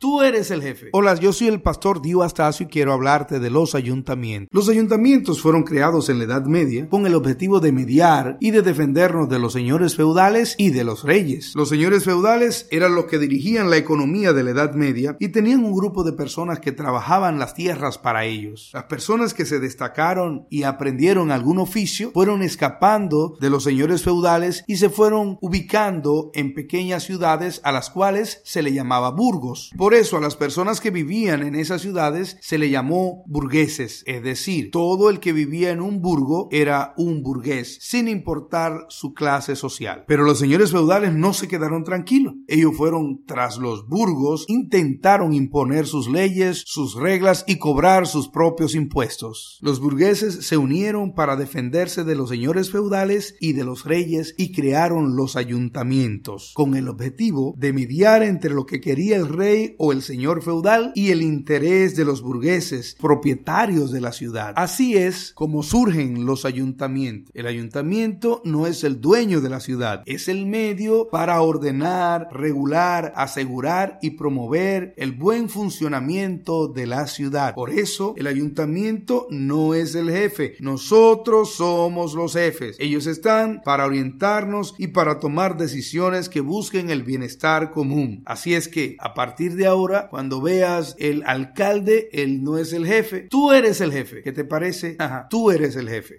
Tú eres el jefe. Hola, yo soy el pastor Dio Astacio y quiero hablarte de los ayuntamientos. Los ayuntamientos fueron creados en la Edad Media con el objetivo de mediar y de defendernos de los señores feudales y de los reyes. Los señores feudales eran los que dirigían la economía de la Edad Media y tenían un grupo de personas que trabajaban las tierras para ellos. Las personas que se destacaron y aprendieron algún oficio fueron escapando de los señores feudales y se fueron ubicando en pequeñas ciudades a las cuales se le llamaba burgos. Por eso a las personas que vivían en esas ciudades se le llamó burgueses, es decir, todo el que vivía en un burgo era un burgués, sin importar su clase social. Pero los señores feudales no se quedaron tranquilos. Ellos fueron tras los burgos, intentaron imponer sus leyes, sus reglas y cobrar sus propios impuestos. Los burgueses se unieron para defenderse de los señores feudales y de los reyes y crearon los ayuntamientos, con el objetivo de mediar entre lo que quería el rey o el señor feudal y el interés de los burgueses, propietarios de la ciudad. Así es como surgen los ayuntamientos. El ayuntamiento no es el dueño de la ciudad, es el medio para ordenar, regular, asegurar y promover el buen funcionamiento de la ciudad. Por eso, el ayuntamiento no es el jefe, nosotros somos los jefes. Ellos están para orientarnos y para tomar decisiones que busquen el bienestar común. Así es que, a partir de ahora, cuando veas el alcalde, él no es el jefe, tú eres el jefe. ¿Qué te parece? Ajá, tú eres el jefe.